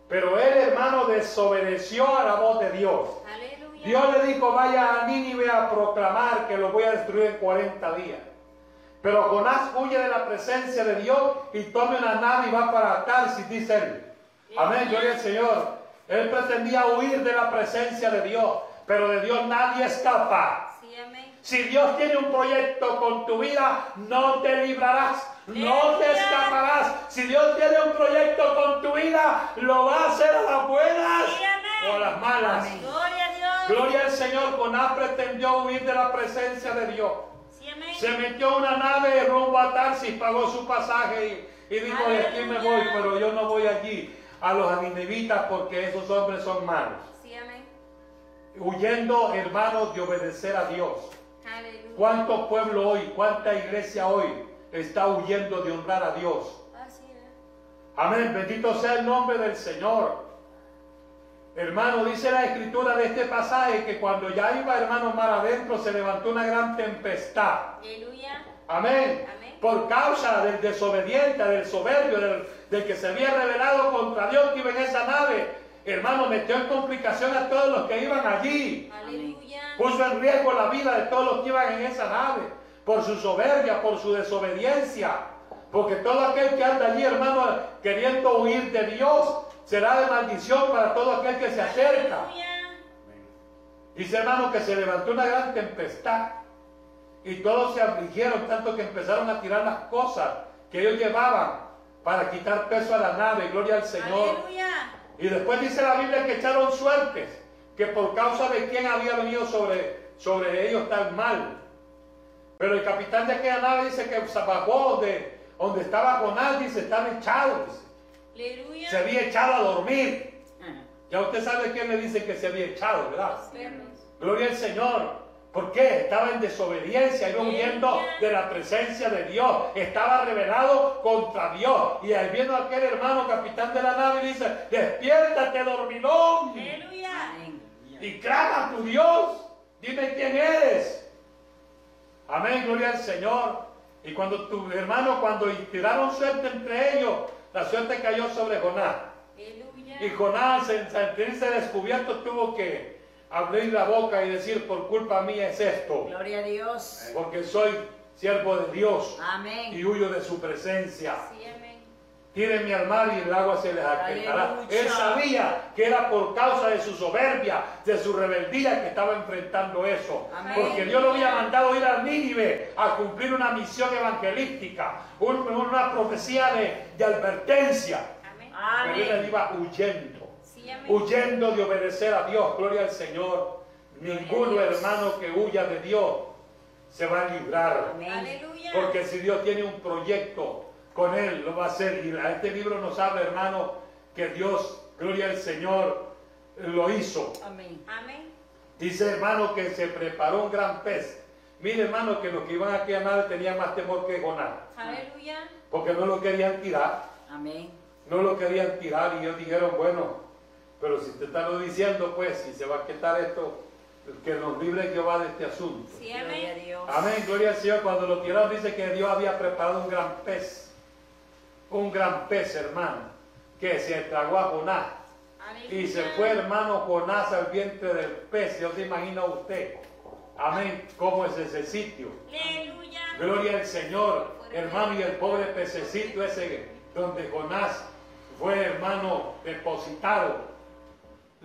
Pero él, hermano, desobedeció a la voz de Dios. Aleluya. Dios le dijo, vaya a Nínive a proclamar que lo voy a destruir en 40 días. Pero Jonás huye de la presencia de Dios y toma una nave y va para Tarsis, dice él. Amén, gloria al Señor. Él pretendía huir de la presencia de Dios, pero de Dios nadie escapa. Sí, amén. Si Dios tiene un proyecto con tu vida, no te librarás, no te escaparás. Si Dios tiene un proyecto con tu vida, lo va a hacer a las buenas Sí, o a las malas. Amén. Gloria a Gloria al Señor, Jonás pretendió huir de la presencia de Dios. Sí, amén. Se metió una nave rumbo a Tarsis, pagó su pasaje y, y dijo, de aquí me voy, pero yo no voy allí a los aninivitas porque esos hombres son malos. Huyendo, hermanos, de obedecer a Dios. Aleluya. ¿Cuánto pueblo hoy, cuánta iglesia hoy está huyendo de honrar a Dios? Así es. Amén, bendito sea el nombre del Señor. Hermano, dice la escritura de este pasaje que cuando ya iba hermano mar adentro se levantó una gran tempestad. Aleluya. Amén. Amén. Por causa del desobediente, del soberbio, del, del que se había rebelado contra Dios que iba en esa nave. Hermano, metió en complicación a todos los que iban allí. Aleluya. Puso en riesgo la vida de todos los que iban en esa nave. Por su soberbia, por su desobediencia. Porque todo aquel que anda allí, hermano, queriendo huir de Dios, será de maldición para todo aquel que se acerca. Aleluya. Dice hermano que se levantó una gran tempestad y todos se afligieron tanto que empezaron a tirar las cosas que ellos llevaban para quitar peso a la nave, gloria al Señor. Aleluya. Y después dice la Biblia que echaron suertes, que por causa de quién había venido sobre, sobre ellos tan mal. Pero el capitán de aquella nave dice que se bajó donde, donde estaba Jonás, dice, estaba echado, dice. Se había echado a dormir. Ya usted sabe quién le dice que se había echado, ¿verdad? Gloria al Señor. ¿Por qué? Estaba en desobediencia, iba huyendo de la presencia de Dios. Estaba rebelado contra Dios. Y ahí viene aquel hermano capitán de la nave y dice, despiértate dormilón. Aleluya. Y clama a tu Dios. Dime quién eres. Amén, gloria al Señor. Y cuando tu hermano, cuando tiraron suerte entre ellos, la suerte cayó sobre Jonás. Aleluya. Y Jonás, en sentirse descubierto, tuvo que abrir la boca y decir, por culpa mía es esto, Gloria a Dios. porque soy siervo de Dios Amén. y huyo de su presencia. Sí, amén. Tírenme al mar y el agua se les aquejará. Él sabía que era por causa de su soberbia, de su rebeldía que estaba enfrentando eso. Amén. Porque Dios lo había mandado ir a Nínive a cumplir una misión evangelística, un- una profecía de, de advertencia. Amén. Pero él iba huyendo. Huyendo de obedecer a Dios. Gloria al Señor. Ninguno hermano que huya de Dios se va a librar. Porque si Dios tiene un proyecto con él, lo va a hacer. Y a este libro nos habla, hermano, que Dios, gloria al Señor, lo hizo. Amén. Dice, hermano, que se preparó un gran pez. Mire, hermano, que los que iban aquí a nada tenían más temor que Jonás. Aleluya. Porque no lo querían tirar. Amén. no lo querían tirar y ellos dijeron, bueno, pero si te están diciendo, pues, si se va a quitar esto, que nos libre Jehová de este asunto. Sí, amén. Dios. Amén, gloria al Señor. Cuando lo tiraron dice que Dios había preparado un gran pez, un gran pez, hermano, que se tragó a Jonás. Y se fue, hermano, Jonás al vientre del pez. Dios se imagina usted. Amén, cómo es ese sitio. Aleluya. Gloria al Señor, hermano, y el pobre pececito ese donde Jonás fue, hermano, depositado,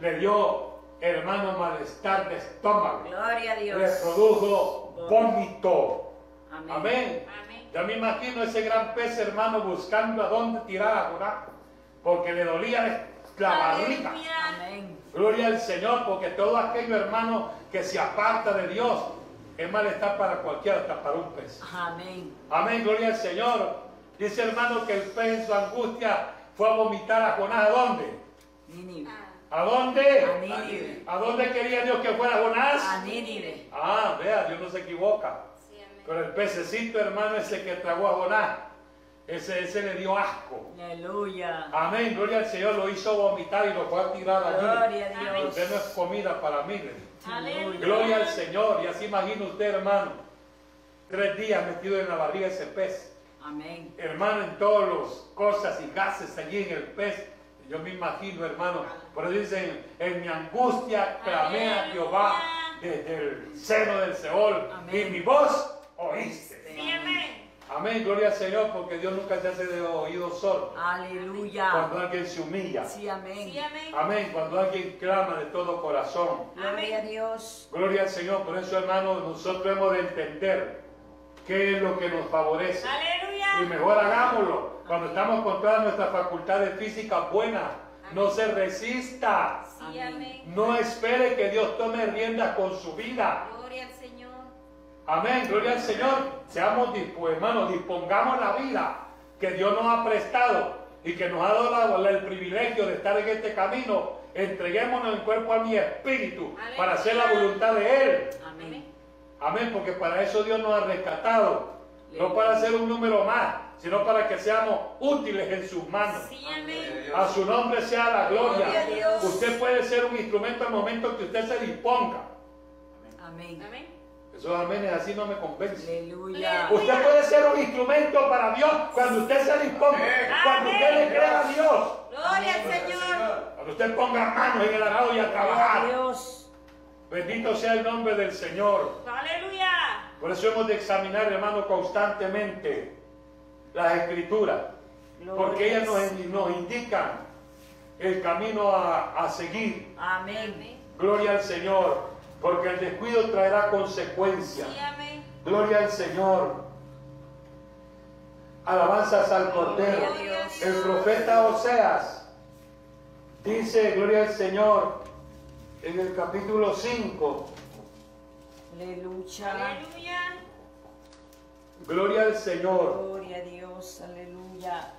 le dio, hermano, malestar de estómago, Gloria a le Dios. produjo vómito. Amén. Amén. Me imagino ese gran pez, hermano, buscando a dónde tirar a Jonás, porque le dolía la barriga. Amén. Gloria al Señor, porque todo aquello, hermano, que se aparta de Dios, es malestar para cualquiera, hasta para un pez. Amén. Amén, gloria al Señor. Dice hermano que el pez en su angustia fue a vomitar a Jonás. ¿A dónde? Nínive. ¿A dónde? A Nínive. ¿A dónde quería Dios que fuera A Jonás? Nínive. Ah, vea, Dios no se equivoca. Sí. Pero el pececito, hermano, ese que tragó a Jonás, ese, ese le dio asco. Aleluya. Amén, gloria al Señor, lo hizo vomitar y lo fue a tirar allí. Gloria a Dios. Usted no es comida para mí. Aleluya. Gloria al Señor. Y así imagina usted, hermano, tres días metido en la barriga de ese pez. Amén. hermano, en todas las cosas y gases allí en el pez. Yo me imagino, hermano, por eso dicen, en mi angustia clamé a Jehová desde el seno del Seol y Amén. mi voz oíste. Sí, amén. Amén, gloria al Señor, porque Dios nunca se hace de oído sordo. Aleluya. Cuando alguien se humilla. Sí, amén. Sí, amén. Amén, cuando alguien clama de todo corazón. Gloria a Dios. Gloria al Señor, por eso, hermano, nosotros hemos de entender qué es lo que nos favorece. Y Aleluya. mejor hagámoslo cuando estamos con todas nuestras facultades físicas buenas, No se resista. Sí, amén. No espere que Dios tome riendas con su vida. Gloria al Señor. Amén, gloria al Señor. Seamos dispuestos, hermanos, dispongamos la vida que Dios nos ha prestado y que nos ha dado el privilegio de estar en este camino. Entreguémonos en cuerpo a mi espíritu para hacer la voluntad de Él. Amén. Amén, porque para eso Dios nos ha rescatado. No para ser un número más, sino para que seamos útiles en sus manos. Sí, amén. A su nombre sea la gloria. Usted puede ser un instrumento al momento que usted se disponga. Amén. Amén. Esos amenes así no me convencen. Aleluya. Usted puede ser un instrumento para Dios cuando usted se disponga, cuando usted le crea a Dios, Gloria al Señor. cuando usted ponga manos en el arado y a Gloria a trabajar. Dios. Bendito sea el nombre del Señor. Aleluya. Por eso hemos de examinar, hermano, constantemente las escrituras, porque ellas nos, nos indican el camino a, a seguir. Amén. Gloria al Señor, porque el descuido traerá consecuencias. Sí, amén. Gloria al Señor. Alabanzas al Cordero. El profeta Oseas dice, gloria al Señor, en el capítulo 5, Aleluya. Aleluya. Gloria al Señor. Gloria a Dios. Aleluya.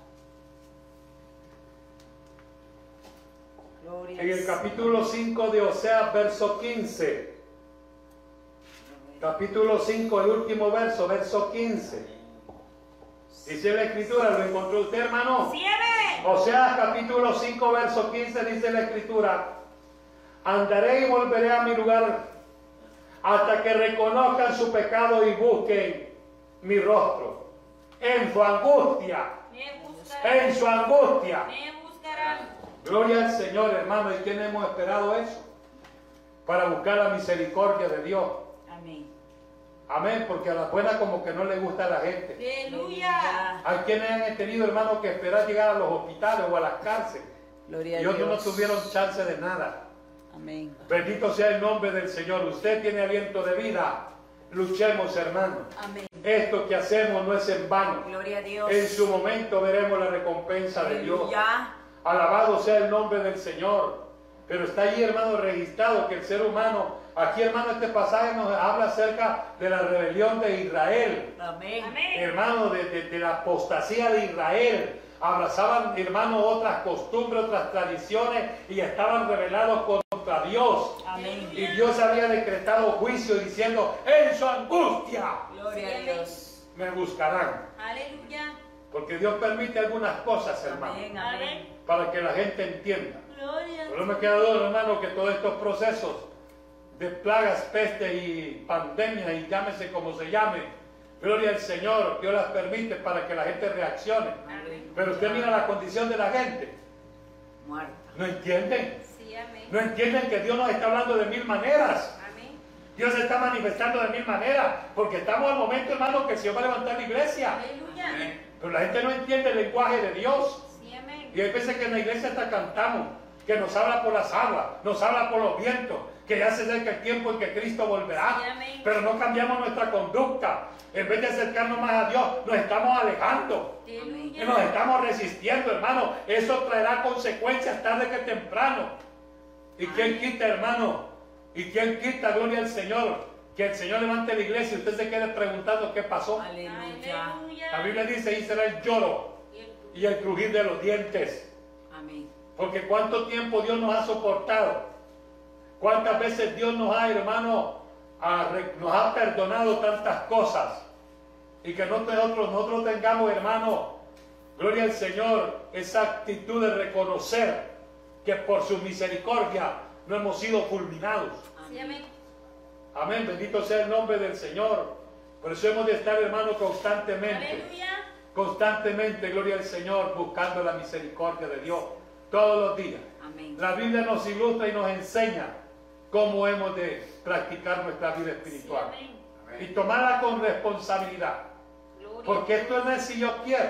Gloria En el capítulo 5 de Oseas, verso 15. Capítulo 5, el último verso, verso 15. Dice la escritura, ¿lo encontró usted, hermano? Oseas capítulo 5, verso 15 dice la escritura, andaré y volveré a mi lugar hasta que reconozcan su pecado y busquen mi rostro. En su angustia, en su angustia. Gloria al Señor, hermano. ¿Y quién hemos esperado eso? Para buscar la misericordia de Dios. Amén. Amén, porque a la buena como que no le gusta a la gente. Aleluya. Hay quienes han tenido, hermano, que esperar llegar a los hospitales o a las cárceles. Gloria Y a otros no tuvieron chance de nada. Amén. Bendito sea el nombre del Señor. Usted tiene aliento de vida. Luchemos, hermano. Amén. Esto que hacemos no es en vano. Gloria a Dios. En su momento veremos la recompensa de Dios. Alabado sea el nombre del Señor. Pero está allí, hermano, registrado que el ser humano, aquí, hermano, este pasaje nos habla acerca de la rebelión de Israel. Amén. Amén. Hermano, de, de- de la apostasía de Israel. Abrazaban, hermano, otras costumbres, otras tradiciones y estaban rebelados contra Dios. Amén. Y Dios había decretado juicio diciendo, en su angustia Gloria a Dios. me buscarán. Aleluya. Porque Dios permite algunas cosas, hermano, Amén. Amén. para que la gente entienda. Gloria. Pero no me queda duda, hermano, que todos estos procesos de plagas, peste y pandemia, y llámese como se llame, gloria al Señor, Dios las permite para que la gente reaccione. Amén. Pero usted mira la condición de la gente, Muerta. ¿no entienden? Sí, amén. No entienden que Dios nos está hablando de mil maneras. Dios se está manifestando de mil maneras, porque estamos al momento, hermano, que el Señor va a levantar la iglesia. Aleluya. Pero la gente no entiende el lenguaje de Dios. Sí, amén. Y hay veces que en la iglesia hasta cantamos, que nos habla por las aguas, nos habla por los vientos, que ya se acerca el tiempo en que Cristo volverá. Sí. Pero no cambiamos nuestra conducta. En vez de acercarnos más a Dios, nos estamos alejando. Y Aleluya. nos estamos resistiendo, hermano. Eso traerá consecuencias tarde que temprano. ¿Y quién quita, hermano? ¿Y quién quita, gloria al Señor? Que el Señor levante la iglesia y usted se quede preguntando qué pasó. Aleluya. La Biblia dice, ahí será el lloro Y el- crujir de los dientes. Amén. Porque cuánto tiempo Dios nos ha soportado. Cuántas veces Dios nos ha, hermano, re- nos ha perdonado tantas cosas. Y que nosotros, nosotros tengamos, hermano, gloria al Señor, esa actitud de reconocer que por su misericordia no hemos sido fulminados. Amén. Amén, bendito sea el nombre del Señor. Por eso hemos de estar, hermano, constantemente Aleluya. constantemente, gloria al Señor, buscando la misericordia de Dios todos los días. Amén. La Biblia nos ilustra y nos enseña cómo hemos de practicar nuestra vida Sí, espiritual amén. y tomarla con responsabilidad. Gloria. Porque esto no es si yo quiero,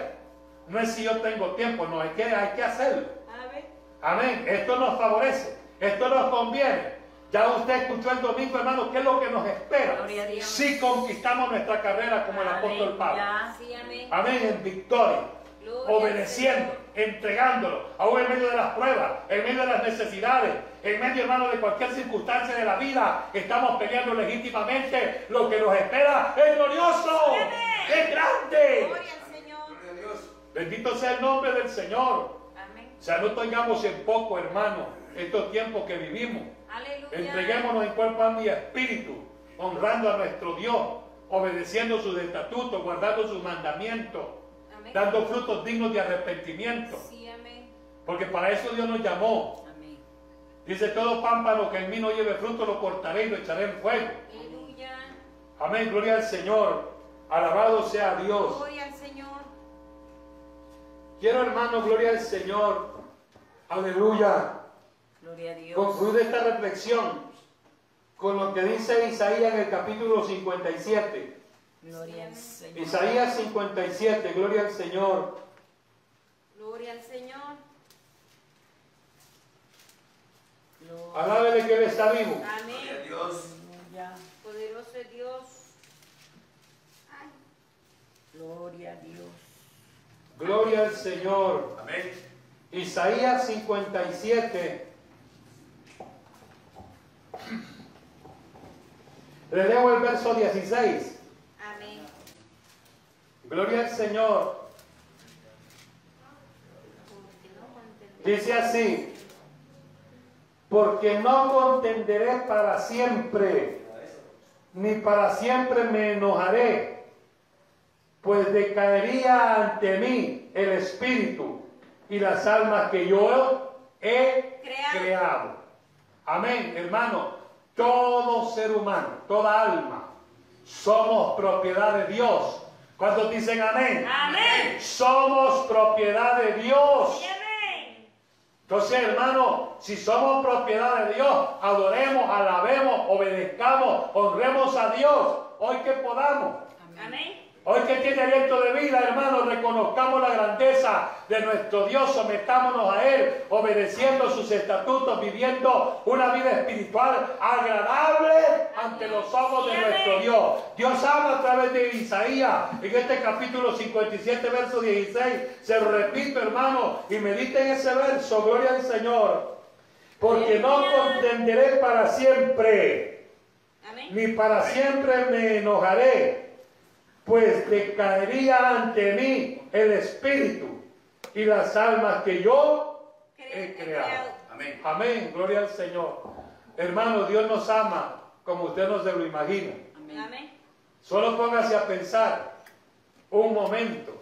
no es si yo tengo tiempo, no, hay que, hay que hacerlo. Amén. Amén. Esto nos favorece, esto nos conviene. Ya usted escuchó el domingo, hermano, qué es lo que nos espera Gloria a Dios. si conquistamos nuestra carrera como el apóstol Pablo. Sí, amén. Amén, en victoria, Gloria obedeciendo, entregándolo, aún en medio de las pruebas, en medio de las necesidades, en medio, hermano, de cualquier circunstancia de la vida, estamos peleando legítimamente. Lo que nos espera es glorioso, es grande. Gloria al Señor. Gloria a Dios. Bendito sea el nombre del Señor. Amén. O sea, no tengamos en poco, hermano, estos tiempos que vivimos. Aleluya. Entreguémonos en cuerpo, alma y espíritu, honrando a nuestro Dios, obedeciendo sus estatutos, guardando sus mandamientos, Amén. dando frutos dignos de arrepentimiento. Sí, amén. Porque para eso Dios nos llamó. Amén. Dice, todo pámpano que en mí no lleve fruto lo cortaré y lo echaré en fuego. Aleluya. Amén, gloria al Señor. Alabado sea Dios. Gloria al Señor. Quiero, hermano, gloria al Señor. Aleluya. Gloria a Dios. Concluye esta reflexión con lo que dice Isaías en el capítulo 57. Gloria al Señor. Isaías 57, gloria al Señor. Gloria al Señor. Alábele que Él está vivo. Gloria a Amén. Dios. Aleluya. Poderoso es Dios. Ay. Gloria a Dios. Gloria al Señor. Amén. Isaías 57. Le leo el verso 16. Amén. Gloria al Señor. Dice así. Porque no contenderé para siempre, ni para siempre me enojaré, pues decaería ante mí el espíritu y las almas que yo he Creado. creado. Amén, hermano. Todo ser humano, toda alma, somos propiedad de Dios. ¿Cuántos dicen amén? Amén. Somos propiedad de Dios. Amén. Entonces, hermano, si somos propiedad de Dios, adoremos, alabemos, obedezcamos, honremos a Dios, hoy que podamos. Amén. Hoy que tiene aliento de vida, hermano, reconozcamos la grandeza de nuestro Dios, sometámonos a Él, obedeciendo sus estatutos, viviendo una vida espiritual agradable ante los ojos de nuestro Dios. Dios habla a través de Isaías, en este capítulo 57, verso 16. Se lo repito, hermano, y mediten ese verso, gloria al Señor. Porque no contenderé para siempre ni para siempre me enojaré, pues decaería ante mí el espíritu y las almas que yo he creado. Amén. Amén, gloria al Señor. Hermano, Dios nos ama como usted no se lo imagina. Amén. Amén. Solo póngase a pensar un momento.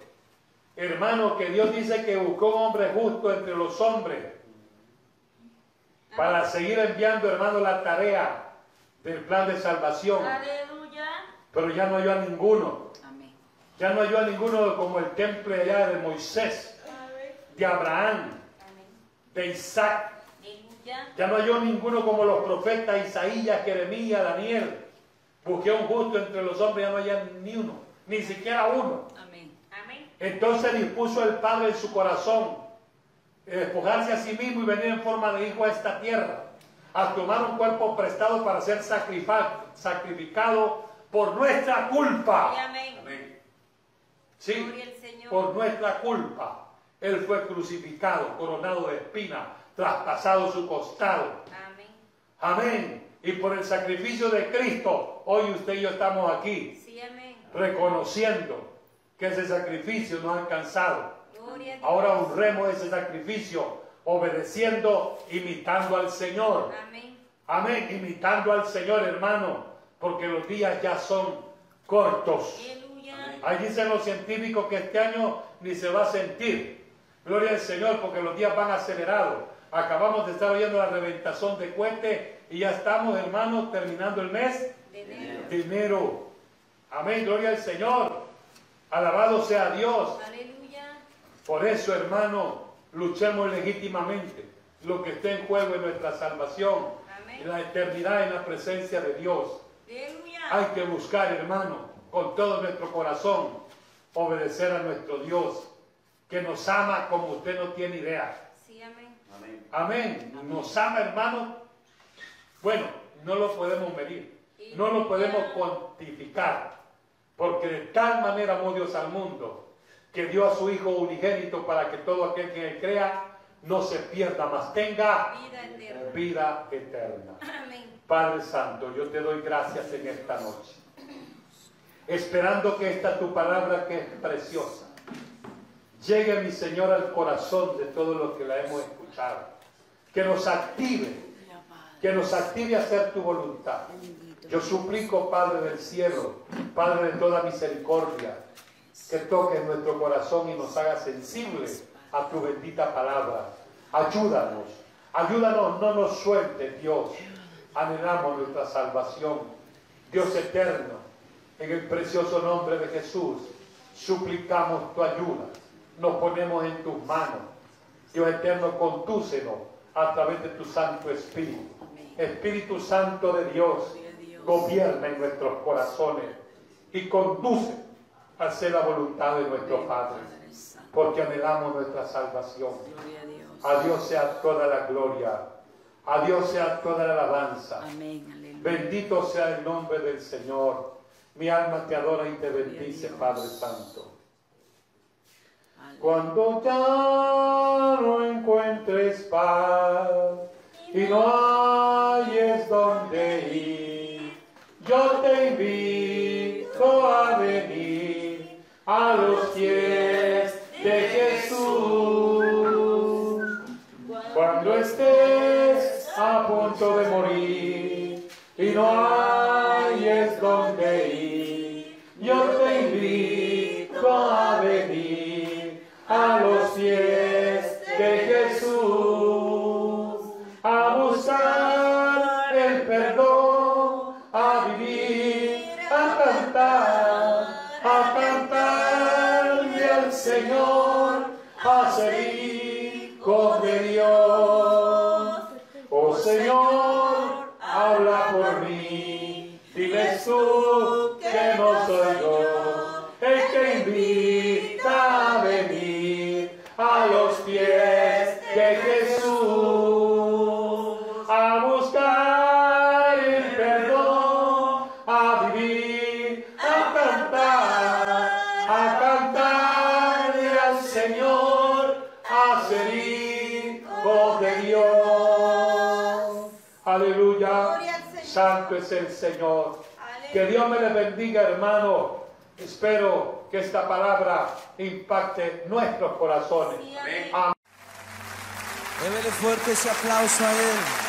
Hermano, que Dios dice que buscó un hombre justo entre los hombres para seguir enviando, hermano, la tarea del plan de salvación. Aleluya. Pero ya no halló a ninguno. Amén. Ya no halló a ninguno como el templo allá de Moisés, Amén. de Abraham, Amén. de Isaac. Ya no halló ninguno como los profetas Isaías, Jeremías, Daniel. Busqué un justo entre los hombres, ya no halló ni uno, ni siquiera uno. Amén. Amén. Entonces dispuso el Padre en su corazón eh, despojarse a sí mismo y venir en forma de hijo a esta tierra, a tomar un cuerpo prestado para ser sacrificado por nuestra culpa. Sí, amén. Amén. Sí, Gloria al Señor. por nuestra culpa. Él fue crucificado, coronado de espina, traspasado su costado. Amén. Amén. Y por el sacrificio de Cristo, hoy usted y yo estamos aquí, Sí, amén. reconociendo que ese sacrificio nos ha alcanzado. Gloria a Dios. Ahora honremos ese sacrificio, obedeciendo, imitando al Señor. Amén. Amén, imitando al Señor, hermano, porque los días ya son cortos. Ahí dicen los científicos que este año ni se va a sentir. Gloria al Señor, porque los días van acelerados. Acabamos de estar oyendo la reventación de cohetes y ya estamos, hermanos, terminando el mes De enero. de enero. Amén, gloria al Señor. Alabado sea Dios. Aleluya. Por eso, hermano, luchemos legítimamente. Lo que esté en juego es nuestra salvación Amén. y la eternidad en la presencia de Dios. Hay que buscar, hermano, con todo nuestro corazón, obedecer a nuestro Dios, que nos ama como usted no tiene idea. Sí, amén. Amén. Amén. Nos ama, hermano. Bueno, no lo podemos medir, no lo podemos cuantificar, porque de tal manera amó Dios al mundo, que dio a su Hijo unigénito para que todo aquel que él crea no se pierda, mas tenga Vida eterna. vida eterna. Amén. Padre Santo, yo te doy gracias en esta noche, esperando que esta tu palabra que es preciosa llegue, mi Señor, al corazón de todos los que la hemos escuchado, que nos active, que nos active a hacer tu voluntad. Yo suplico, Padre del cielo, Padre de toda misericordia, que toques nuestro corazón y nos haga sensibles a tu bendita palabra. Ayúdanos, ayúdanos, no nos sueltes, Dios. Anhelamos nuestra salvación. Dios eterno, en el precioso nombre de Jesús, suplicamos tu ayuda. Nos ponemos en tus manos. Dios eterno, condúcenos a través de tu Santo Espíritu. Espíritu Santo de Dios, gobierna en nuestros corazones y conduce a hacer la voluntad de nuestro Padre, porque anhelamos nuestra salvación. A Dios sea toda la gloria, a Dios sea toda la alabanza. Amén, aleluya. Bendito sea el nombre del Señor. Mi alma te adora y te bendice, Padre Santo. Cuando ya no encuentres paz y no Señor. Aleluya. Que Dios me les bendiga, hermano. Espero que esta palabra impacte nuestros corazones. Sí, amén. Amén. Démele fuerte ese aplauso a Él.